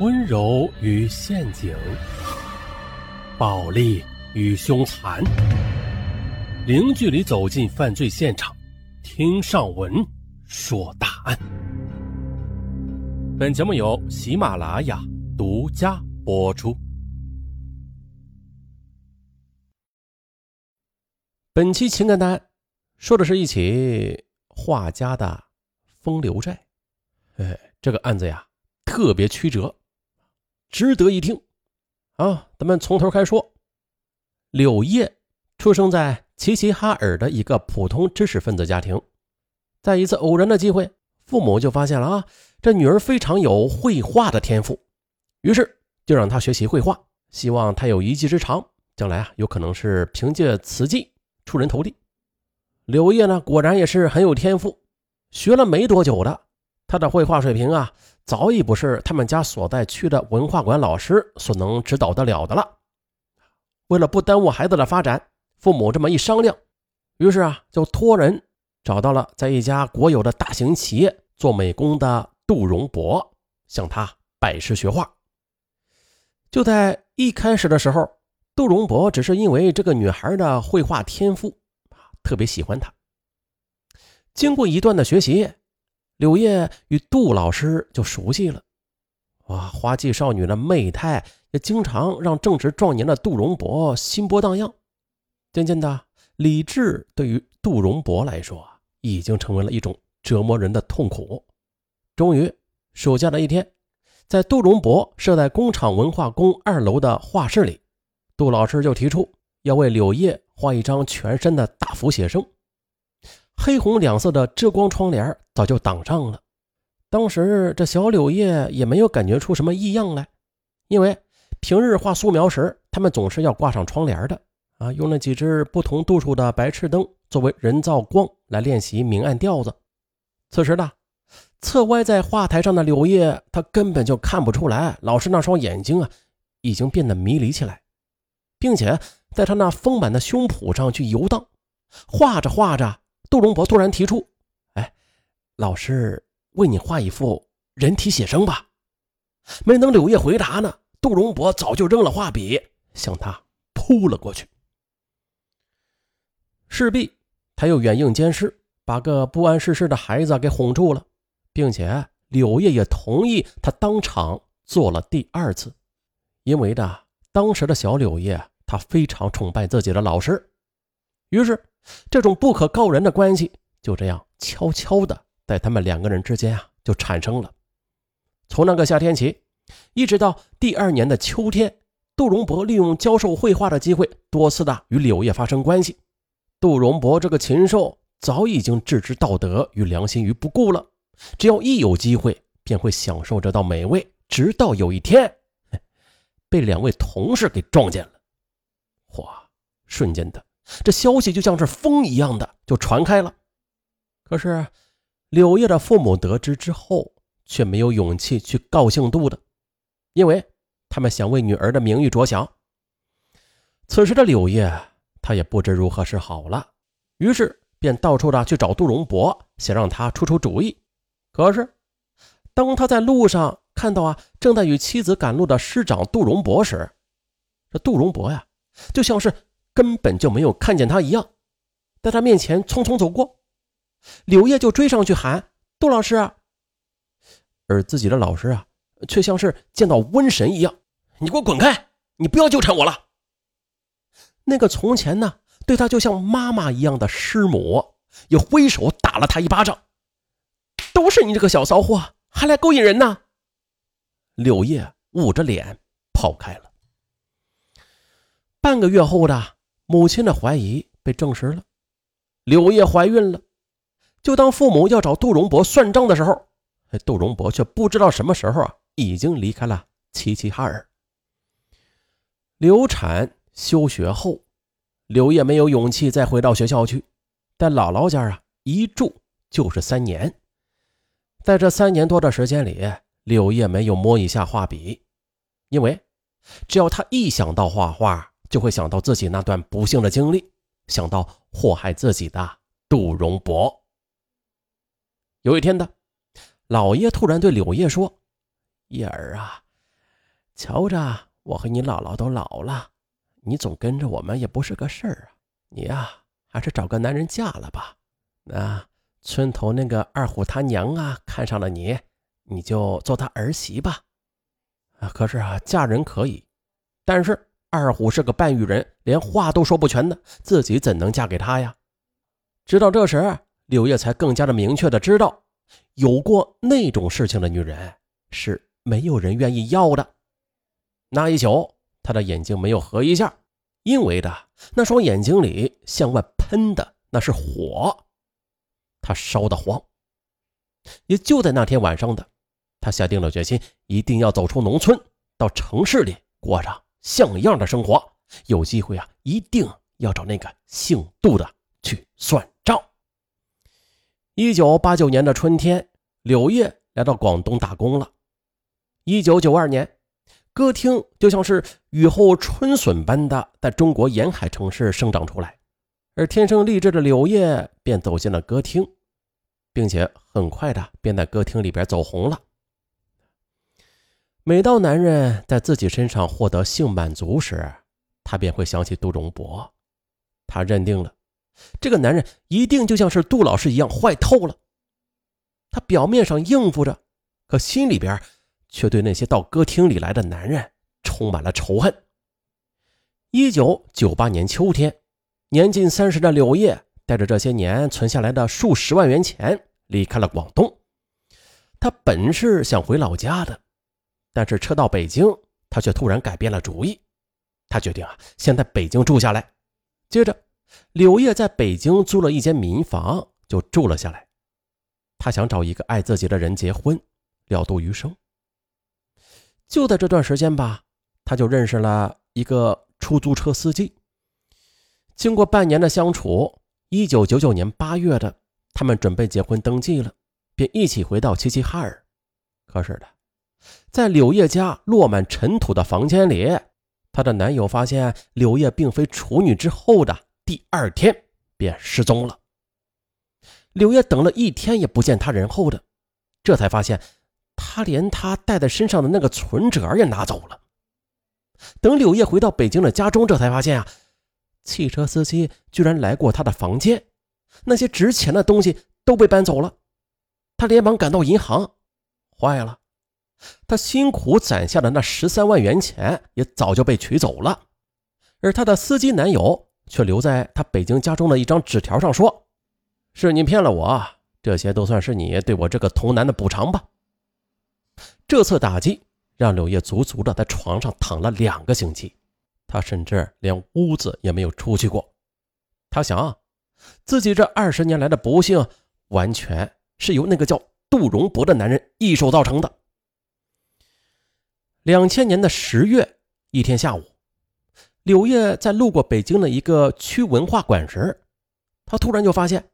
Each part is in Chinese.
温柔与陷阱，暴力与凶残，零距离走进犯罪现场，听上文说大案。本节目由喜马拉雅独家播出。本期情感大案说的是一起画家的风流债。哎，这个案子呀，特别曲折，值得一听。啊，咱们从头开说。柳叶出生在齐齐哈尔的一个普通知识分子家庭，在一次偶然的机会，父母就发现了啊，这女儿非常有绘画的天赋，于是就让她学习绘画，希望她有一技之长，将来啊，有可能是凭借此技出人头地。柳叶呢，果然也是很有天赋，学了没多久的。她的绘画水平啊，早已不是他们家所在区的文化馆老师所能指导得了的了。为了不耽误孩子的发展，父母这么一商量，于是啊，就托人找到了在一家国有的大型企业做美工的杜荣博，向他拜师学画。就在一开始的时候，杜荣博只是因为这个女孩的绘画天赋啊，特别喜欢她。经过一段的学习。柳叶与杜老师就熟悉了，哇，花季少女的媚态也经常让正值壮年的杜荣博心波荡漾。渐渐的，理智对于杜荣博来说已经成为了一种折磨人的痛苦。终于，暑假的一天，在杜荣博设在工厂文化宫二楼的画室里，杜老师就提出要为柳叶画一张全身的大幅写生。黑红两色的遮光窗帘早就挡上了。当时这小柳叶也没有感觉出什么异样来，因为平日画素描时，他们总是要挂上窗帘的啊，用那几只不同度数的白炽灯作为人造光来练习明暗调子。此时呢，侧歪在画台上的柳叶，他根本就看不出来，老师那双眼睛啊，已经变得迷离起来，并且在他那丰满的胸脯上去游荡，画着画着。杜荣博突然提出：“哎，老师，为你画一幅人体写生吧。”没等柳叶回答呢，杜荣博早就扔了画笔，向他扑了过去。势必他又远硬兼施，把个不谙世事的孩子给哄住了，并且柳叶也同意他当场做了第二次，因为的当时的小柳叶，他非常崇拜自己的老师，于是。这种不可告人的关系就这样悄悄的在他们两个人之间啊就产生了。从那个夏天起，一直到第二年的秋天，杜荣博利用教授绘画的机会，多次的与柳叶发生关系。杜荣博这个禽兽早已经置之道德与良心于不顾了，只要一有机会，便会享受这道美味。直到有一天，被两位同事给撞见了，哇！瞬间的。这消息就像是风一样的就传开了，可是柳叶的父母得知之后，却没有勇气去告姓杜的，因为他们想为女儿的名誉着想。此时的柳叶，他也不知如何是好了，于是便到处的去找杜荣博，想让他出出主意。可是，当他在路上看到啊正在与妻子赶路的师长杜荣博时，这杜荣博呀，就像是。根本就没有看见他一样，在他面前匆匆走过，柳叶就追上去喊：“杜老师！”而自己的老师啊，却像是见到瘟神一样：“你给我滚开！你不要纠缠我了。”那个从前呢，对他就像妈妈一样的师母，也挥手打了他一巴掌：“都是你这个小骚货，还来勾引人呢！”柳叶捂着脸跑开了。半个月后的。母亲的怀疑被证实了，柳叶怀孕了。就当父母要找杜荣博算账的时候，杜荣博却不知道什么时候啊，已经离开了齐齐哈尔。流产休学后，柳叶没有勇气再回到学校去，在姥姥家啊，一住就是三年。在这三年多的时间里，柳叶没有摸一下画笔，因为只要他一想到画画。就会想到自己那段不幸的经历，想到祸害自己的杜荣博。有一天的，老爷突然对柳叶说：“叶儿啊，瞧着我和你姥姥都老了，你总跟着我们也不是个事儿啊。你呀，还是找个男人嫁了吧。那村头那个二虎他娘啊，看上了你，你就做他儿媳吧。啊，可是啊，嫁人可以，但是二虎是个半玉人，连话都说不全的，自己怎能嫁给他呀？直到这时，柳叶才更加的明确的知道，有过那种事情的女人是没有人愿意要的。那一宿，他的眼睛没有合一下，因为的那双眼睛里向外喷的那是火，他烧得慌。也就在那天晚上的。他下定了决心，一定要走出农村，到城市里过上像样的生活。有机会啊，一定要找那个姓杜的去算账。一九八九年的春天，柳叶来到广东打工了。一九九二年，歌厅就像是雨后春笋般的在中国沿海城市生长出来，而天生丽质的柳叶便走进了歌厅，并且很快的便在歌厅里边走红了。每当男人在自己身上获得性满足时，他便会想起杜荣博。他认定了，这个男人一定就像是杜老师一样坏透了。他表面上应付着，可心里边却对那些到歌厅里来的男人充满了仇恨。一九九八年秋天，年近三十的柳叶带着这些年存下来的数十万元钱离开了广东。他本是想回老家的。但是车到北京，他却突然改变了主意。他决定啊，先在北京住下来。接着，柳叶在北京租了一间民房，就住了下来。他想找一个爱自己的人结婚，了度余生。就在这段时间吧，他就认识了一个出租车司机。经过半年的相处，一九九九年八月的，他们准备结婚登记了，便一起回到齐齐哈尔。可是的。在柳叶家落满尘土的房间里，她的男友发现柳叶并非处女之后的第二天便失踪了。柳叶等了一天也不见他人后的，这才发现他连他带在身上的那个存折也拿走了。等柳叶回到北京的家中，这才发现啊，汽车司机居然来过他的房间，那些值钱的东西都被搬走了。他连忙赶到银行，坏了。他辛苦攒下的那十三万元钱也早就被取走了，而他的司机男友却留在他北京家中的一张纸条上说：“是你骗了我，这些都算是你对我这个童男的补偿吧。”这次打击让柳叶足足的在床上躺了两个星期，他甚至连屋子也没有出去过。他想，自己这二十年来的不幸，完全是由那个叫杜荣博的男人一手造成的。两千年的十月一天下午，柳叶在路过北京的一个区文化馆时，他突然就发现，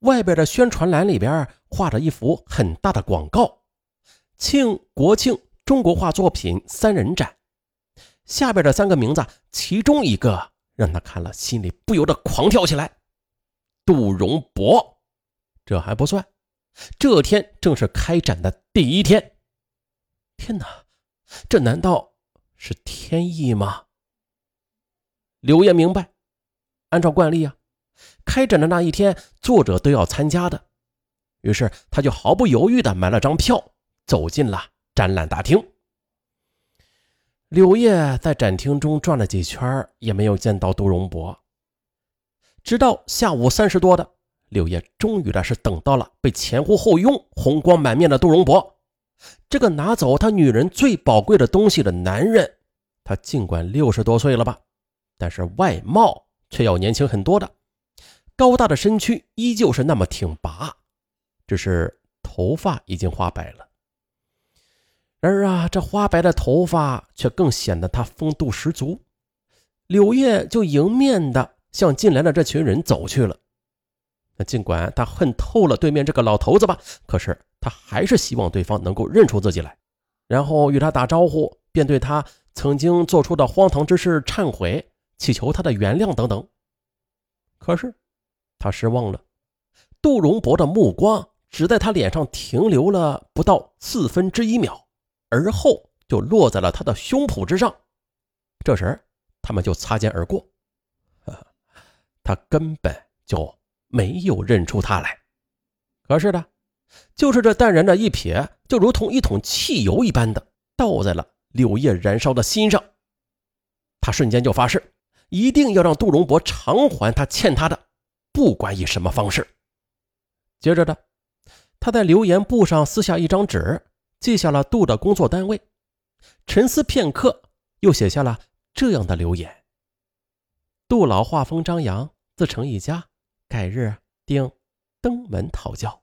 外边的宣传栏里边画着一幅很大的广告，“庆国庆中国画作品三人展”。下边的三个名字，其中一个让他看了心里不由得狂跳起来：“杜荣博。”这还不算，这天正是开展的第一天。天哪！这难道是天意吗？刘烨明白，按照惯例啊，开展的那一天，作者都要参加的。于是他就毫不犹豫的买了张票，走进了展览大厅。柳叶在展厅中转了几圈，也没有见到杜荣博。直到下午三时多的，柳叶终于的是等到了被前呼后拥、红光满面的杜荣博。这个拿走他女人最宝贵的东西的男人，他尽管六十多岁了吧，但是外貌却要年轻很多的，高大的身躯依旧是那么挺拔，只是头发已经花白了。然而啊，这花白的头发却更显得他风度十足。柳叶就迎面的向进来的这群人走去了。那尽管他恨透了对面这个老头子吧，可是。他还是希望对方能够认出自己来，然后与他打招呼，便对他曾经做出的荒唐之事忏悔，祈求他的原谅等等。可是他失望了，杜荣博的目光只在他脸上停留了不到四分之一秒，而后就落在了他的胸脯之上。这时，他们就擦肩而过。他根本就没有认出他来。可是呢，就是这淡然的一瞥，就如同一桶汽油一般的倒在了柳叶燃烧的心上。他瞬间就发誓，一定要让杜荣博偿还他欠他的，不管以什么方式。接着的，他在留言簿上撕下一张纸，记下了杜的工作单位。沉思片刻，又写下了这样的留言：“杜老画风张扬，自成一家，改日定登门讨教。”